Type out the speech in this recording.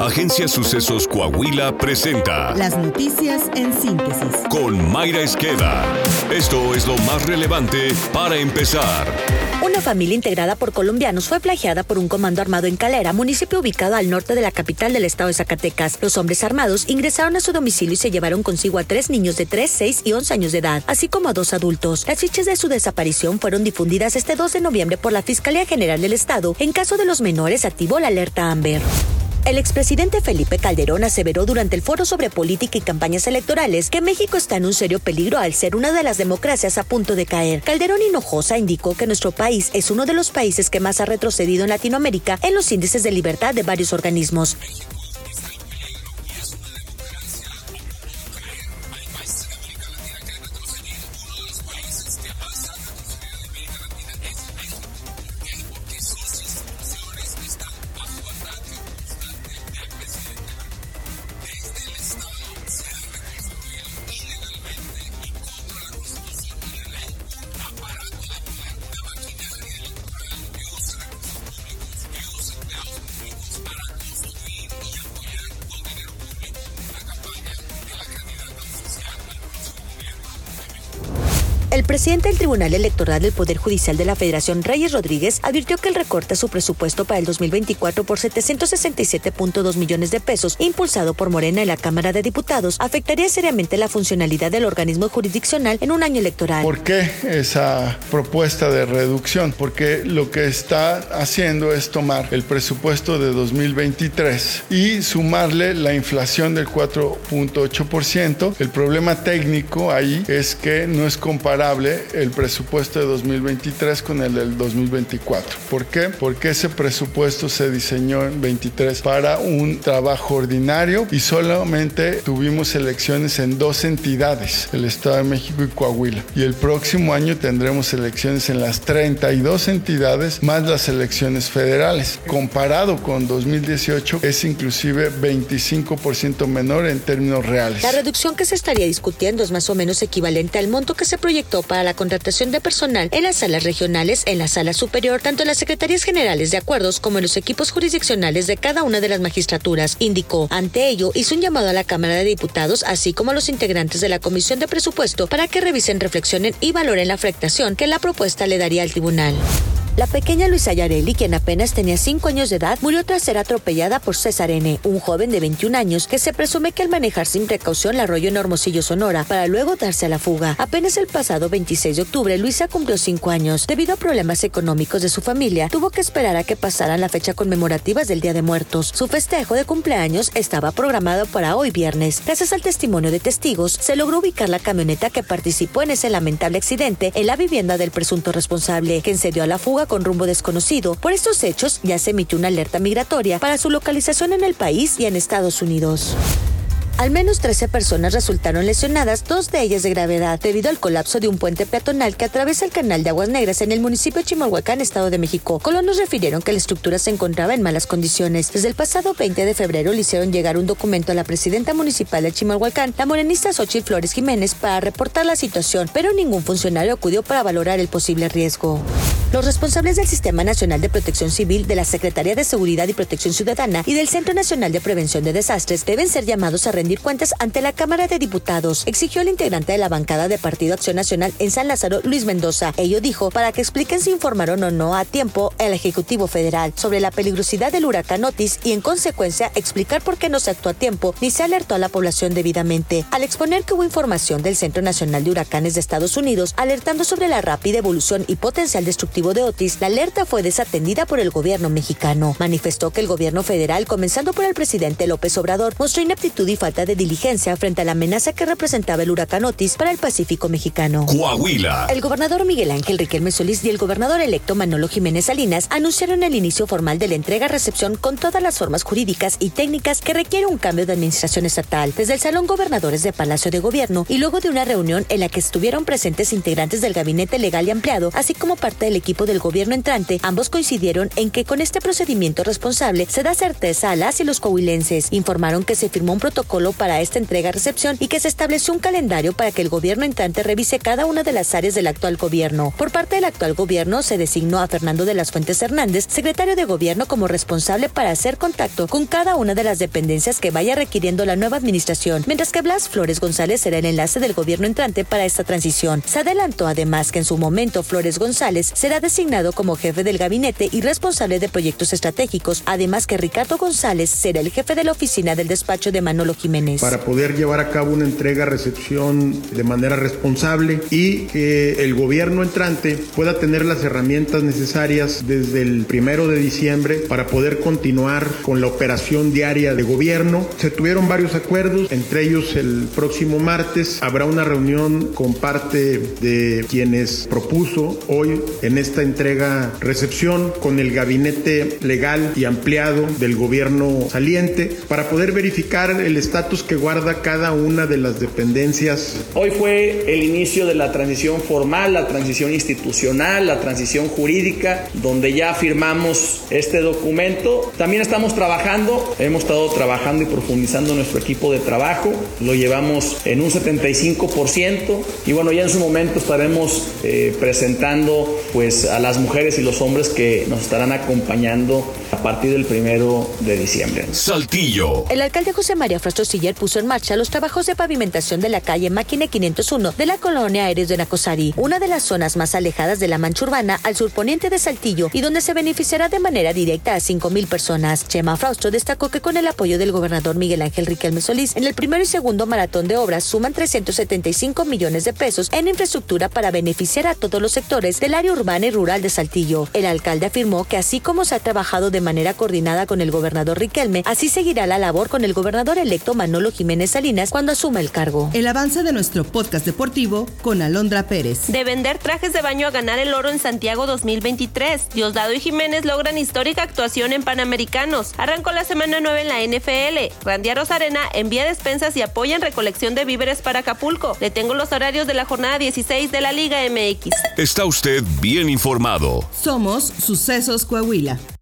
Agencia Sucesos Coahuila presenta Las noticias en síntesis. con Mayra Esqueda. Esto es lo más relevante para empezar. Una familia integrada por colombianos fue plagiada por un comando armado en Calera, municipio ubicado al norte de la capital del estado de Zacatecas. Los hombres armados ingresaron a su domicilio y se llevaron consigo a tres niños de 3, 6 y 11 años de edad, así como a dos adultos. Las fichas de su desaparición fueron difundidas este 2 de noviembre por la Fiscalía General del Estado. En caso de los menores, activó la alerta Amber. El expresidente Felipe Calderón aseveró durante el foro sobre política y campañas electorales que México está en un serio peligro al ser una de las democracias a punto de caer. Calderón Hinojosa indicó que nuestro país es uno de los países que más ha retrocedido en Latinoamérica en los índices de libertad de varios organismos. El presidente del Tribunal Electoral del Poder Judicial de la Federación, Reyes Rodríguez, advirtió que el recorte a su presupuesto para el 2024 por 767.2 millones de pesos, impulsado por Morena en la Cámara de Diputados, afectaría seriamente la funcionalidad del organismo jurisdiccional en un año electoral. ¿Por qué esa propuesta de reducción? Porque lo que está haciendo es tomar el presupuesto de 2023 y sumarle la inflación del 4.8%. El problema técnico ahí es que no es comparable el presupuesto de 2023 con el del 2024. ¿Por qué? Porque ese presupuesto se diseñó en 23 para un trabajo ordinario y solamente tuvimos elecciones en dos entidades, el Estado de México y Coahuila. Y el próximo año tendremos elecciones en las 32 entidades más las elecciones federales. Comparado con 2018 es inclusive 25% menor en términos reales. La reducción que se estaría discutiendo es más o menos equivalente al monto que se proyectó para la contratación de personal en las salas regionales, en la sala superior, tanto en las secretarías generales de acuerdos como en los equipos jurisdiccionales de cada una de las magistraturas, indicó. Ante ello, hizo un llamado a la Cámara de Diputados, así como a los integrantes de la Comisión de Presupuesto, para que revisen, reflexionen y valoren la afectación que la propuesta le daría al tribunal. La pequeña Luisa Yareli, quien apenas tenía 5 años de edad, murió tras ser atropellada por César N., un joven de 21 años que se presume que al manejar sin precaución la arrolló en Hermosillo, Sonora, para luego darse a la fuga. Apenas el pasado 26 de octubre, Luisa cumplió 5 años. Debido a problemas económicos de su familia, tuvo que esperar a que pasaran la fecha conmemorativa del Día de Muertos. Su festejo de cumpleaños estaba programado para hoy viernes. Gracias al testimonio de testigos, se logró ubicar la camioneta que participó en ese lamentable accidente en la vivienda del presunto responsable, quien se dio a la fuga con rumbo desconocido. Por estos hechos ya se emitió una alerta migratoria para su localización en el país y en Estados Unidos. Al menos 13 personas resultaron lesionadas, dos de ellas de gravedad, debido al colapso de un puente peatonal que atraviesa el canal de Aguas Negras en el municipio de Chimalhuacán, Estado de México. Colonos refirieron que la estructura se encontraba en malas condiciones. Desde el pasado 20 de febrero le hicieron llegar un documento a la presidenta municipal de Chimalhuacán, la morenista Xochitl Flores Jiménez, para reportar la situación, pero ningún funcionario acudió para valorar el posible riesgo. Los responsables del Sistema Nacional de Protección Civil, de la Secretaría de Seguridad y Protección Ciudadana y del Centro Nacional de Prevención de Desastres deben ser llamados a rendir cuentas ante la Cámara de Diputados, exigió el integrante de la bancada de Partido Acción Nacional en San Lázaro, Luis Mendoza. Ello dijo para que expliquen si informaron o no a tiempo al Ejecutivo Federal sobre la peligrosidad del huracán Otis y en consecuencia explicar por qué no se actuó a tiempo ni se alertó a la población debidamente. Al exponer que hubo información del Centro Nacional de Huracanes de Estados Unidos alertando sobre la rápida evolución y potencial de Otis, la alerta fue desatendida por el gobierno mexicano. Manifestó que el gobierno federal, comenzando por el presidente López Obrador, mostró ineptitud y falta de diligencia frente a la amenaza que representaba el huracán Otis para el Pacífico mexicano. Coahuila. El gobernador Miguel Ángel Riquelme Solís y el gobernador electo Manolo Jiménez Salinas anunciaron el inicio formal de la entrega-recepción con todas las formas jurídicas y técnicas que requiere un cambio de administración estatal, desde el Salón Gobernadores de Palacio de Gobierno y luego de una reunión en la que estuvieron presentes integrantes del gabinete legal y ampliado, así como parte del equipo del gobierno entrante, ambos coincidieron en que con este procedimiento responsable se da certeza a las y los coahuilenses. Informaron que se firmó un protocolo para esta entrega-recepción y que se estableció un calendario para que el gobierno entrante revise cada una de las áreas del actual gobierno. Por parte del actual gobierno se designó a Fernando de las Fuentes Hernández, secretario de gobierno, como responsable para hacer contacto con cada una de las dependencias que vaya requiriendo la nueva administración, mientras que Blas Flores González será el enlace del gobierno entrante para esta transición. Se adelantó además que en su momento Flores González será designado como jefe del gabinete y responsable de proyectos estratégicos, además que Ricardo González será el jefe de la oficina del despacho de Manolo Jiménez. Para poder llevar a cabo una entrega-recepción de manera responsable y que el gobierno entrante pueda tener las herramientas necesarias desde el primero de diciembre para poder continuar con la operación diaria de gobierno. Se tuvieron varios acuerdos, entre ellos el próximo martes habrá una reunión con parte de quienes propuso hoy en esta entrega-recepción con el gabinete legal y ampliado del gobierno saliente para poder verificar el estatus que guarda cada una de las dependencias. Hoy fue el inicio de la transición formal, la transición institucional, la transición jurídica, donde ya firmamos este documento. También estamos trabajando, hemos estado trabajando y profundizando nuestro equipo de trabajo, lo llevamos en un 75% y bueno, ya en su momento estaremos eh, presentando pues a las mujeres y los hombres que nos estarán acompañando a partir del primero de diciembre. Saltillo. El alcalde José María Frastro Siller puso en marcha los trabajos de pavimentación de la calle Máquina 501 de la colonia Aéreos de Nacosari, una de las zonas más alejadas de la mancha urbana al surponiente de Saltillo y donde se beneficiará de manera directa a 5.000 personas. Chema Frastro destacó que con el apoyo del gobernador Miguel Ángel Riquelme Solís, en el primero y segundo maratón de obras suman 375 millones de pesos en infraestructura para beneficiar a todos los sectores del área urbana y rural de Saltillo. El alcalde afirmó que así como se ha trabajado de manera coordinada con el gobernador Riquelme, así seguirá la labor con el gobernador electo Manolo Jiménez Salinas cuando asuma el cargo. El avance de nuestro podcast deportivo con Alondra Pérez. De vender trajes de baño a ganar el oro en Santiago 2023, Diosdado y Jiménez logran histórica actuación en Panamericanos. Arrancó la semana 9 en la NFL. Randy Rosarena envía despensas y apoya en recolección de víveres para Acapulco. Le tengo los horarios de la jornada 16 de la Liga MX. Está usted bien informado. Somos Sucesos Coahuila.